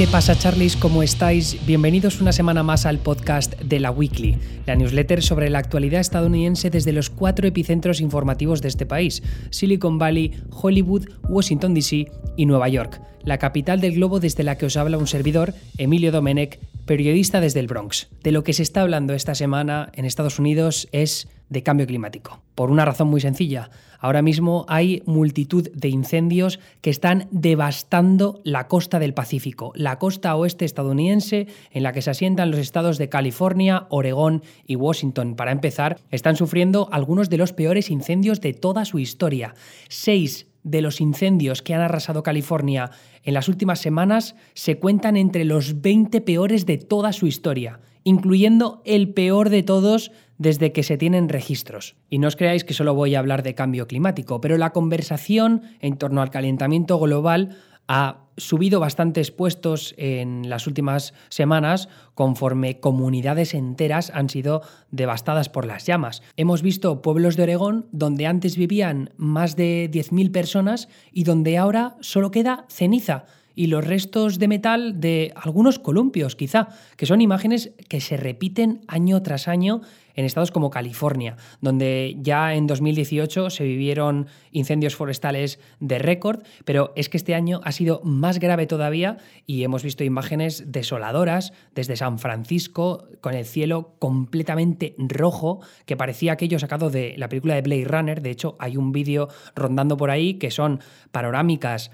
¿Qué pasa Charlies? ¿Cómo estáis? Bienvenidos una semana más al podcast de la Weekly, la newsletter sobre la actualidad estadounidense desde los cuatro epicentros informativos de este país, Silicon Valley, Hollywood, Washington DC y Nueva York, la capital del globo desde la que os habla un servidor, Emilio Domenech, periodista desde el Bronx. De lo que se está hablando esta semana en Estados Unidos es de cambio climático. Por una razón muy sencilla. Ahora mismo hay multitud de incendios que están devastando la costa del Pacífico, la costa oeste estadounidense en la que se asientan los estados de California, Oregón y Washington. Para empezar, están sufriendo algunos de los peores incendios de toda su historia. Seis de los incendios que han arrasado California en las últimas semanas se cuentan entre los 20 peores de toda su historia, incluyendo el peor de todos desde que se tienen registros. Y no os creáis que solo voy a hablar de cambio climático, pero la conversación en torno al calentamiento global ha subido bastantes puestos en las últimas semanas conforme comunidades enteras han sido devastadas por las llamas. Hemos visto pueblos de Oregón donde antes vivían más de 10.000 personas y donde ahora solo queda ceniza y los restos de metal de algunos columpios, quizá, que son imágenes que se repiten año tras año en estados como California, donde ya en 2018 se vivieron incendios forestales de récord, pero es que este año ha sido más grave todavía y hemos visto imágenes desoladoras desde San Francisco con el cielo completamente rojo, que parecía aquello sacado de la película de Blade Runner, de hecho hay un vídeo rondando por ahí que son panorámicas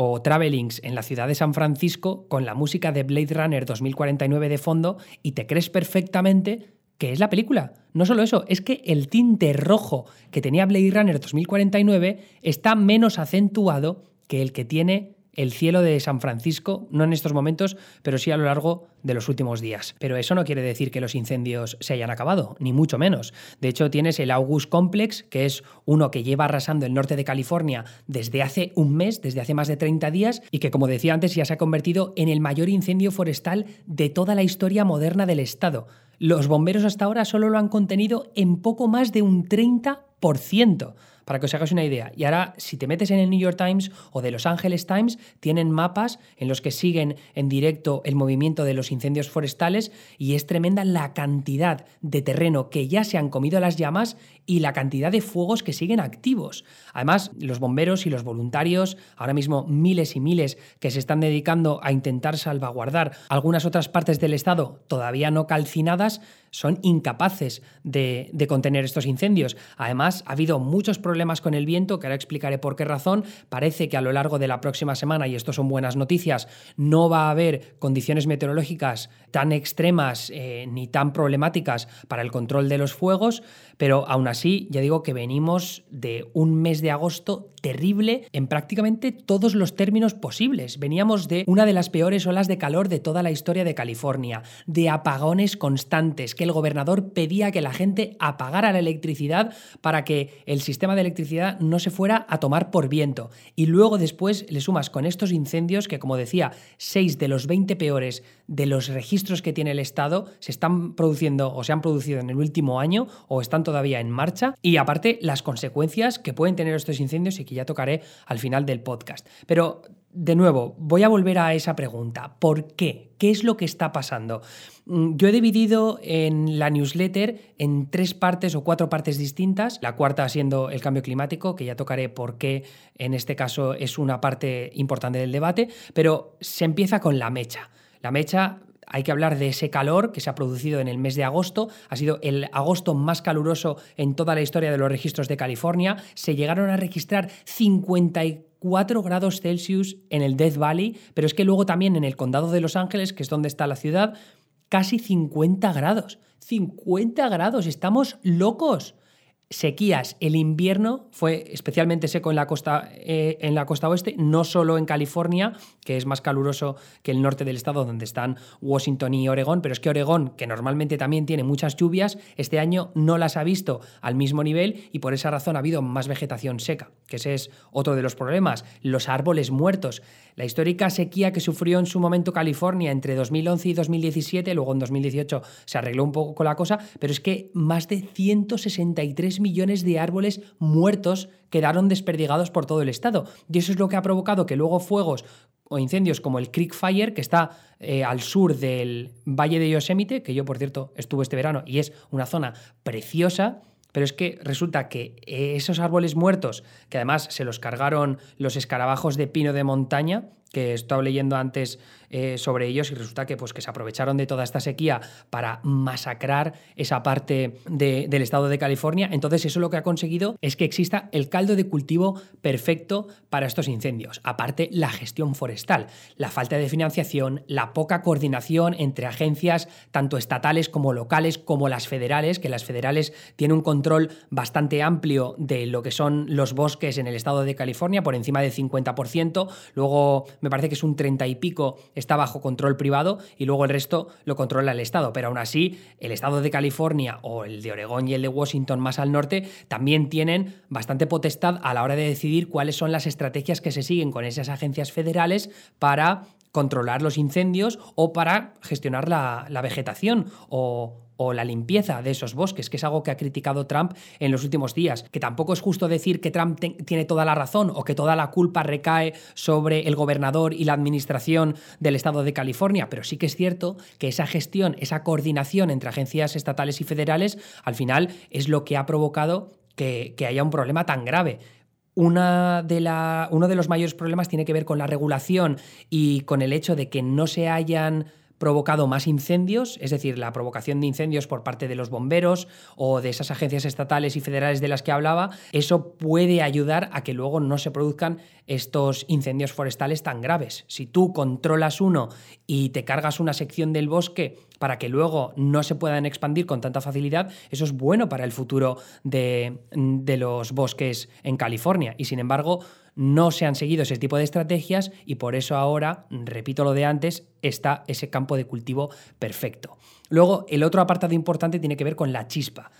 o travelings en la ciudad de San Francisco con la música de Blade Runner 2049 de fondo y te crees perfectamente que es la película. No solo eso, es que el tinte rojo que tenía Blade Runner 2049 está menos acentuado que el que tiene el cielo de San Francisco, no en estos momentos, pero sí a lo largo de los últimos días. Pero eso no quiere decir que los incendios se hayan acabado, ni mucho menos. De hecho, tienes el August Complex, que es uno que lleva arrasando el norte de California desde hace un mes, desde hace más de 30 días, y que, como decía antes, ya se ha convertido en el mayor incendio forestal de toda la historia moderna del estado. Los bomberos hasta ahora solo lo han contenido en poco más de un 30% para que os hagáis una idea. Y ahora, si te metes en el New York Times o de Los Angeles Times, tienen mapas en los que siguen en directo el movimiento de los incendios forestales y es tremenda la cantidad de terreno que ya se han comido las llamas y la cantidad de fuegos que siguen activos. Además, los bomberos y los voluntarios, ahora mismo miles y miles que se están dedicando a intentar salvaguardar algunas otras partes del estado todavía no calcinadas, son incapaces de, contener estos incendios. Además, ha habido muchos problemas con el viento, que ahora explicaré por qué razón. Parece que a lo largo de la próxima semana, y esto son buenas noticias, no va a haber condiciones meteorológicas tan extremas eh, ni tan problemáticas para el control de los fuegos, pero aún así, ya digo que venimos de un mes de agosto terrible en prácticamente todos los términos posibles. Veníamos de una de las peores olas de calor de toda la historia de California, de apagones constantes, que el gobernador pedía que la gente apagara la electricidad para que el sistema de electricidad no se fuera a tomar por viento. Y luego después le sumas con estos incendios que, como decía, 6 de los 20 peores de los registros que tiene el Estado se están produciendo o se han producido en el último año o están todavía en marcha. Y aparte, las consecuencias que pueden tener estos incendios y que ya tocaré al final del podcast. Pero de nuevo, voy a volver a esa pregunta. ¿Por qué? ¿Qué es lo que está pasando? Mm, yo he dividido en la newsletter en tres partes o cuatro partes distintas, la cuarta siendo el cambio climático, que ya tocaré por qué en este caso es una parte importante del debate, pero se empieza con la mecha. La mecha hay que hablar de ese calor que se ha producido en el mes de agosto. Ha sido el agosto más caluroso en toda la historia de los registros de California. Se llegaron a registrar 54 grados Celsius en el Death Valley, pero es que luego también en el condado de Los Ángeles, que es donde está la ciudad, casi 50 grados. 50 grados, estamos locos sequías. El invierno fue especialmente seco en la, costa, eh, en la costa oeste, no solo en California, que es más caluroso que el norte del estado, donde están Washington y Oregón, pero es que Oregón, que normalmente también tiene muchas lluvias, este año no las ha visto al mismo nivel y por esa razón ha habido más vegetación seca, que ese es otro de los problemas. Los árboles muertos. La histórica sequía que sufrió en su momento California entre 2011 y 2017, luego en 2018 se arregló un poco la cosa, pero es que más de 163 millones de árboles muertos quedaron desperdigados por todo el estado. Y eso es lo que ha provocado que luego fuegos o incendios como el Creek Fire, que está eh, al sur del Valle de Yosemite, que yo, por cierto, estuve este verano y es una zona preciosa. Pero es que resulta que esos árboles muertos, que además se los cargaron los escarabajos de pino de montaña, que estaba leyendo antes eh, sobre ellos y resulta que, pues, que se aprovecharon de toda esta sequía para masacrar esa parte del estado de California. Entonces eso lo que ha conseguido es que exista el caldo de cultivo perfecto para estos incendios. Aparte, la gestión forestal, la falta de financiación, la poca coordinación entre agencias tanto estatales como locales como las federales, que las federales tienen un control bastante amplio de lo que son los bosques en el estado de California, por encima del 50%. Luego me parece que es un 30 y pico está bajo control privado y luego el resto lo controla el Estado. Pero aún así, el Estado de California o el de Oregón y el de Washington más al norte también tienen bastante potestad a la hora de decidir cuáles son las estrategias que se siguen con esas agencias federales para controlar los incendios o para gestionar la, la vegetación o, o la limpieza de esos bosques, que es algo que ha criticado Trump en los últimos días. Que tampoco es justo decir que Trump tiene toda la razón o que toda la culpa recae sobre el gobernador y la administración del estado de California, pero sí que es cierto que esa gestión, esa coordinación entre agencias estatales y federales, al final es lo que ha provocado que, haya un problema tan grave. Una de la, uno de los mayores problemas tiene que ver con la regulación y con el hecho de que no se hayan provocado más incendios, es decir, la provocación de incendios por parte de los bomberos o de esas agencias estatales y federales de las que hablaba, eso puede ayudar a que luego no se produzcan estos incendios forestales tan graves. Si tú controlas uno y te cargas una sección del bosque para que luego no se puedan expandir con tanta facilidad, eso es bueno para el futuro de, los bosques en California. Y sin embargo, no se han seguido ese tipo de estrategias y por eso ahora, repito lo de antes, está ese campo de cultivo perfecto. Luego, el otro apartado importante tiene que ver con la chispa.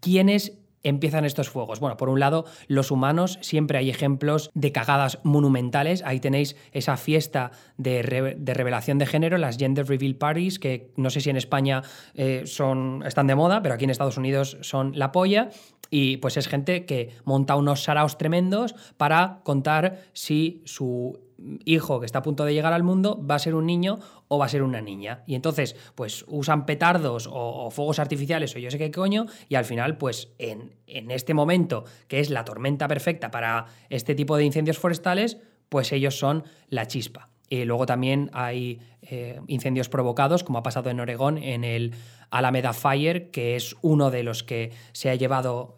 ¿Quiénes empiezan estos fuegos? Bueno, por un lado, los humanos, siempre hay ejemplos de cagadas monumentales. Ahí tenéis esa fiesta de, revelación de género, las Gender Reveal Parties, que no sé si en España eh, son, están de moda, pero aquí en Estados Unidos son la polla. Y pues es gente que monta unos saraos tremendos para contar si su hijo que está a punto de llegar al mundo va a ser un niño o va a ser una niña. Y entonces, pues usan petardos o, fuegos artificiales o yo sé qué coño, y al final, pues en, este momento, que es la tormenta perfecta para este tipo de incendios forestales, pues ellos son la chispa. Y luego también hay eh, incendios provocados, como ha pasado en Oregón, en el Alameda Fire, que es uno de los que se ha llevado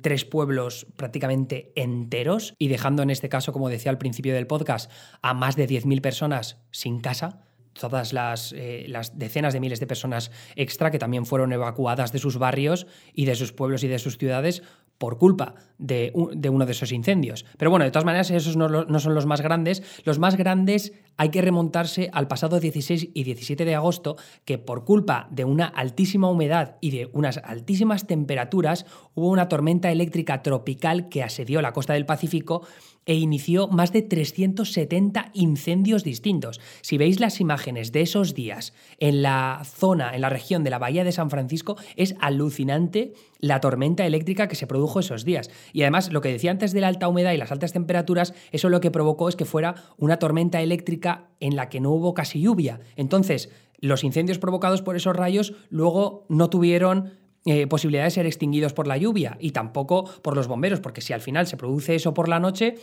tres pueblos prácticamente enteros y dejando en este caso, como decía al principio del podcast, a más de 10.000 personas sin casa todas las, eh, las, decenas de miles de personas extra que también fueron evacuadas de sus barrios y de sus pueblos y de sus ciudades por culpa de, uno de esos incendios. Pero bueno, de todas maneras, esos no, son los más grandes. Los más grandes hay que remontarse al pasado 16 y 17 de agosto, que por culpa de una altísima humedad y de unas altísimas temperaturas, hubo una tormenta eléctrica tropical que asedió la costa del Pacífico e inició más de 370 incendios distintos. Si veis las imágenes de esos días en la zona, en la región de la Bahía de San Francisco, es alucinante la tormenta eléctrica que se produjo esos días. Y además, lo que decía antes de la alta humedad y las altas temperaturas, eso lo que provocó es que fuera una tormenta eléctrica en la que no hubo casi lluvia. Entonces, los incendios provocados por esos rayos luego no tuvieron eh, posibilidad de ser extinguidos por la lluvia y tampoco por los bomberos, porque si al final se produce eso por la noche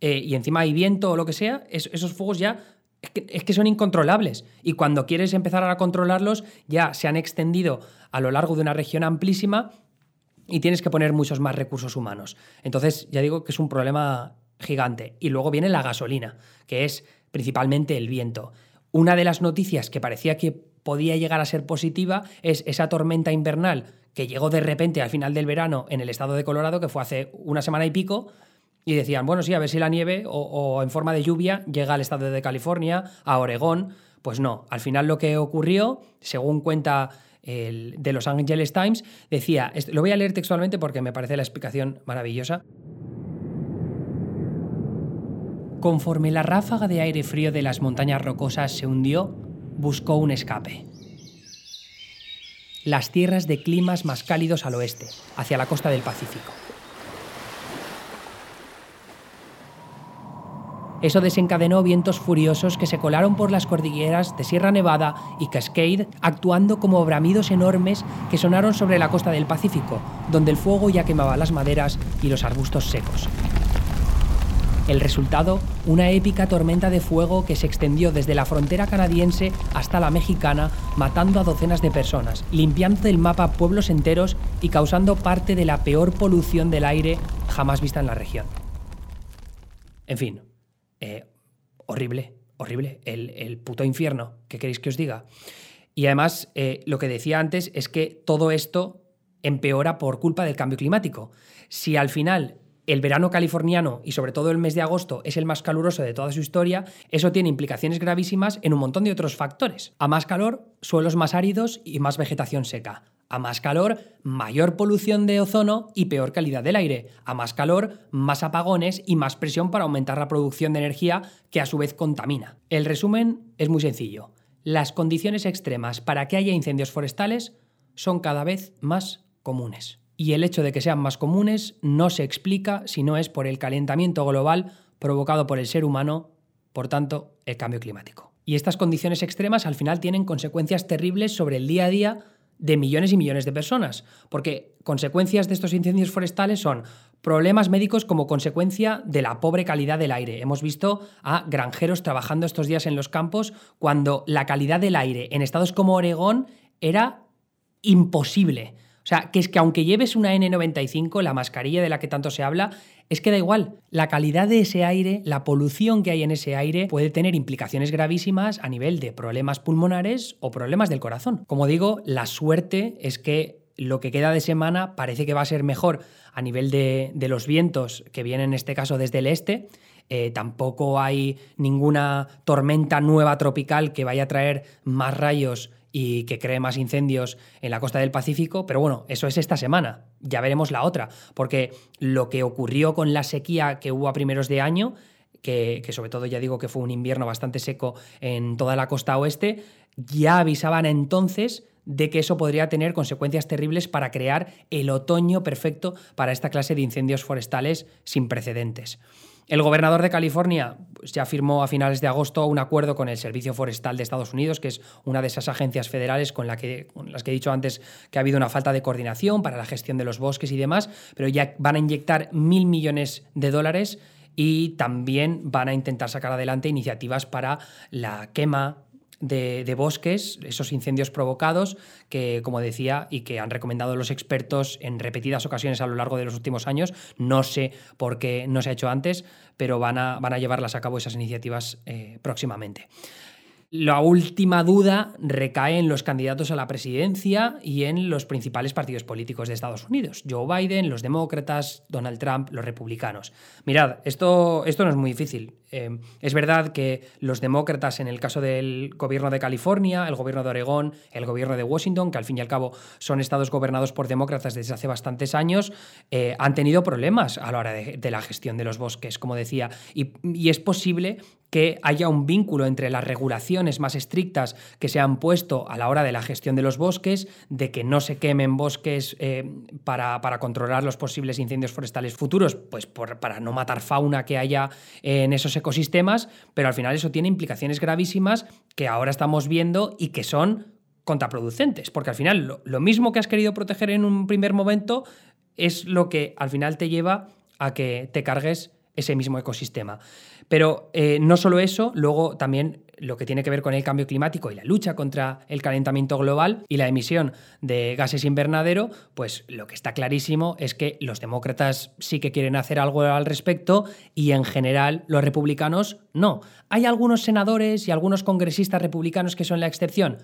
eh, y encima hay viento o lo que sea, esos fuegos ya es que, son incontrolables. Y cuando quieres empezar a controlarlos, ya se han extendido a lo largo de una región amplísima y tienes que poner muchos más recursos humanos. Entonces, ya digo que es un problema gigante. Y luego viene la gasolina, que es principalmente el viento. Una de las noticias que parecía que podía llegar a ser positiva es esa tormenta invernal que llegó de repente al final del verano en el estado de Colorado, que fue hace una semana y pico, y decían, bueno, sí, a ver si la nieve o, en forma de lluvia llega al estado de California, a Oregón. Pues no, al final lo que ocurrió, según cuenta el de Los Angeles Times, decía, lo voy a leer textualmente porque me parece la explicación maravillosa. Conforme la ráfaga de aire frío de las montañas rocosas se hundió, buscó un escape. Las tierras de climas más cálidos al oeste, hacia la costa del Pacífico. Eso desencadenó vientos furiosos que se colaron por las cordilleras de Sierra Nevada y Cascade, actuando como bramidos enormes que sonaron sobre la costa del Pacífico, donde el fuego ya quemaba las maderas y los arbustos secos. El resultado, una épica tormenta de fuego que se extendió desde la frontera canadiense hasta la mexicana, matando a docenas de personas, limpiando del mapa pueblos enteros y causando parte de la peor polución del aire jamás vista en la región. En fin, eh, horrible, horrible, el, puto infierno, ¿qué queréis que os diga? Y además, eh, lo que decía antes es que todo esto empeora por culpa del cambio climático. Si al final el verano californiano y sobre todo el mes de agosto es el más caluroso de toda su historia, eso tiene implicaciones gravísimas en un montón de otros factores. A más calor, suelos más áridos y más vegetación seca. A más calor, mayor polución de ozono y peor calidad del aire. A más calor, más apagones y más presión para aumentar la producción de energía que a su vez contamina. El resumen es muy sencillo. Las condiciones extremas para que haya incendios forestales son cada vez más comunes y el hecho de que sean más comunes no se explica si no es por el calentamiento global provocado por el ser humano, por tanto, el cambio climático. Y estas condiciones extremas al final tienen consecuencias terribles sobre el día a día de millones y millones de personas, porque consecuencias de estos incendios forestales son problemas médicos como consecuencia de la pobre calidad del aire. Hemos visto a granjeros trabajando estos días en los campos cuando la calidad del aire en estados como Oregón era imposible. O sea, que es que aunque lleves una N95, la mascarilla de la que tanto se habla, es que da igual. La calidad de ese aire, la polución que hay en ese aire puede tener implicaciones gravísimas a nivel de problemas pulmonares o problemas del corazón. Como digo, la suerte es que lo que queda de semana parece que va a ser mejor a nivel de, los vientos que vienen en este caso desde el este. Eh, tampoco hay ninguna tormenta nueva tropical que vaya a traer más rayos y que cree más incendios en la costa del Pacífico, pero bueno, eso es esta semana. Ya veremos la otra, porque lo que ocurrió con la sequía que hubo a primeros de año, que, sobre todo ya digo que fue un invierno bastante seco en toda la costa oeste, ya avisaban entonces de que eso podría tener consecuencias terribles para crear el otoño perfecto para esta clase de incendios forestales sin precedentes. El gobernador de California pues, ya firmó a finales de agosto un acuerdo con el Servicio Forestal de Estados Unidos, que es una de esas agencias federales con, las que he dicho antes que ha habido una falta de coordinación para la gestión de los bosques y demás, pero ya van a inyectar mil millones de dólares y también van a intentar sacar adelante iniciativas para la quema de, bosques, esos incendios provocados, que, como decía, y que han recomendado los expertos en repetidas ocasiones a lo largo de los últimos años. No sé por qué no se ha hecho antes, pero van a, van a llevarlas a cabo esas iniciativas eh, próximamente. La última duda recae en los candidatos a la presidencia y en los principales partidos políticos de Estados Unidos. Joe Biden, los demócratas, Donald Trump, los republicanos. Mirad, esto, esto no es muy difícil. Eh, es verdad que los demócratas, en el caso del gobierno de California, el gobierno de Oregón, el gobierno de Washington, que al fin y al cabo son estados gobernados por demócratas desde hace bastantes años, eh, han tenido problemas a la hora de, la gestión de los bosques, como decía. Y, y es posible que haya un vínculo entre las regulaciones más estrictas que se han puesto a la hora de la gestión de los bosques, de que no se quemen bosques eh, para, controlar los posibles incendios forestales futuros, pues para no matar fauna que haya en esos ecosistemas, pero al final eso tiene implicaciones gravísimas que ahora estamos viendo y que son contraproducentes, porque al final lo mismo que has querido proteger en un primer momento es lo que al final te lleva a que te cargues ese mismo ecosistema. Pero eh, no solo eso, luego también lo que tiene que ver con el cambio climático y la lucha contra el calentamiento global y la emisión de gases invernadero, pues lo que está clarísimo es que los demócratas sí que quieren hacer algo al respecto y en general los republicanos no. Hay algunos senadores y algunos congresistas republicanos que son la excepción.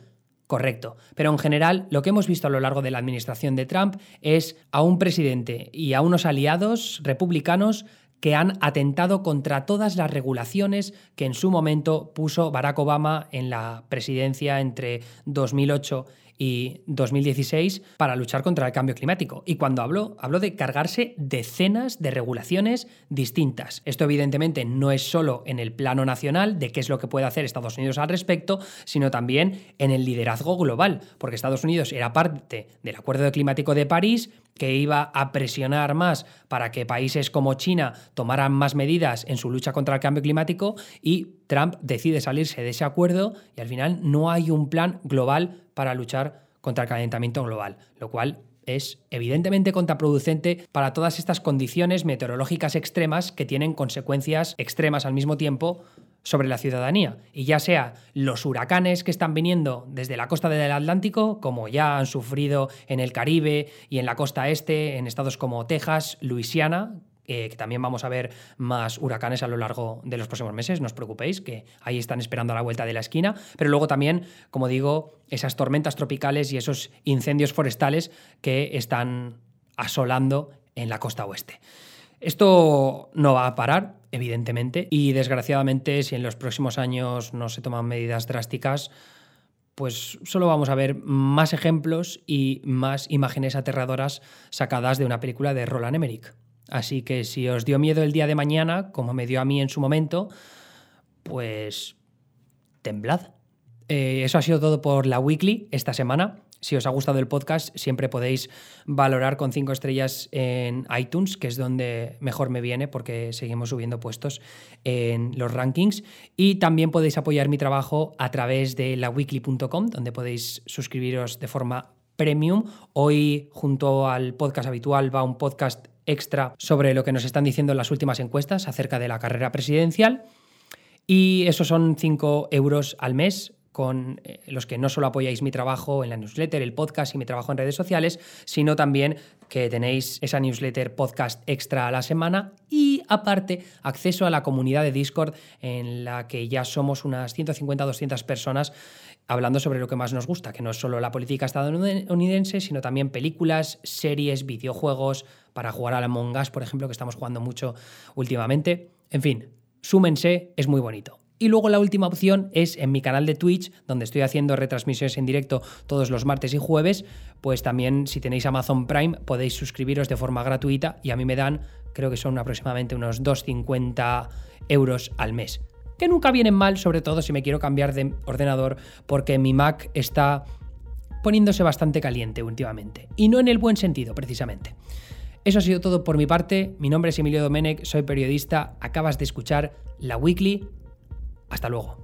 Correcto. Pero en general, lo que hemos visto a lo largo de la administración de Trump es a un presidente y a unos aliados republicanos que han atentado contra todas las regulaciones que en su momento puso Barack Obama en la presidencia entre 2008 y 2016 para luchar contra el cambio climático. Y cuando habló, habló de cargarse decenas de regulaciones distintas. Esto evidentemente no es solo en el plano nacional de qué es lo que puede hacer Estados Unidos al respecto, sino también en el liderazgo global, porque Estados Unidos era parte del Acuerdo Climático de París que iba a presionar más para que países como China tomaran más medidas en su lucha contra el cambio climático y Trump decide salirse de ese acuerdo y al final no hay un plan global para luchar contra el calentamiento global, lo cual es evidentemente contraproducente para todas estas condiciones meteorológicas extremas que tienen consecuencias extremas al mismo tiempo sobre la ciudadanía. Y ya sea los huracanes que están viniendo desde la costa del Atlántico, como ya han sufrido en el Caribe y en la costa este, en estados como Texas, Luisiana, eh, que también vamos a ver más huracanes a lo largo de los próximos meses, no os preocupéis, que ahí están esperando a la vuelta de la esquina, pero luego también, como digo, esas tormentas tropicales y esos incendios forestales que están asolando en la costa oeste. Esto no va a parar, evidentemente, y desgraciadamente si en los próximos años no se toman medidas drásticas, pues solo vamos a ver más ejemplos y más imágenes aterradoras sacadas de una película de Roland Emmerich. Así que si os dio miedo el día de mañana, como me dio a mí en su momento, pues temblad. Eh, eso ha sido todo por la weekly esta semana. Si os ha gustado el podcast, siempre podéis valorar con cinco estrellas en iTunes, que es donde mejor me viene porque seguimos subiendo puestos en los rankings. Y también podéis apoyar mi trabajo a través de laweekly.com, donde podéis suscribiros de forma premium. Hoy, junto al podcast habitual, va un podcast extra sobre lo que nos están diciendo las últimas encuestas acerca de la carrera presidencial. Y esos son 5 euros al mes con eh, los que no solo apoyáis mi trabajo en la newsletter, el podcast y mi trabajo en redes sociales, sino también que tenéis esa newsletter podcast extra a la semana y aparte acceso a la comunidad de Discord en la que ya somos unas 150-200 personas hablando sobre lo que más nos gusta, que no es solo la política estadounidense, sino también películas, series, videojuegos, para jugar a la Among Us, por ejemplo, que estamos jugando mucho últimamente. En fin, súmense, es muy bonito. Y luego la última opción es en mi canal de Twitch, donde estoy haciendo retransmisiones en directo todos los martes y jueves. Pues también si tenéis Amazon Prime podéis suscribiros de forma gratuita y a mí me dan, creo que son aproximadamente unos 2,50 euros al mes. Que nunca vienen mal, sobre todo si me quiero cambiar de ordenador, porque mi Mac está poniéndose bastante caliente últimamente. Y no en el buen sentido, precisamente. Eso ha sido todo por mi parte. Mi nombre es Emilio Domenech, soy periodista. Acabas de escuchar La Weekly hasta luego.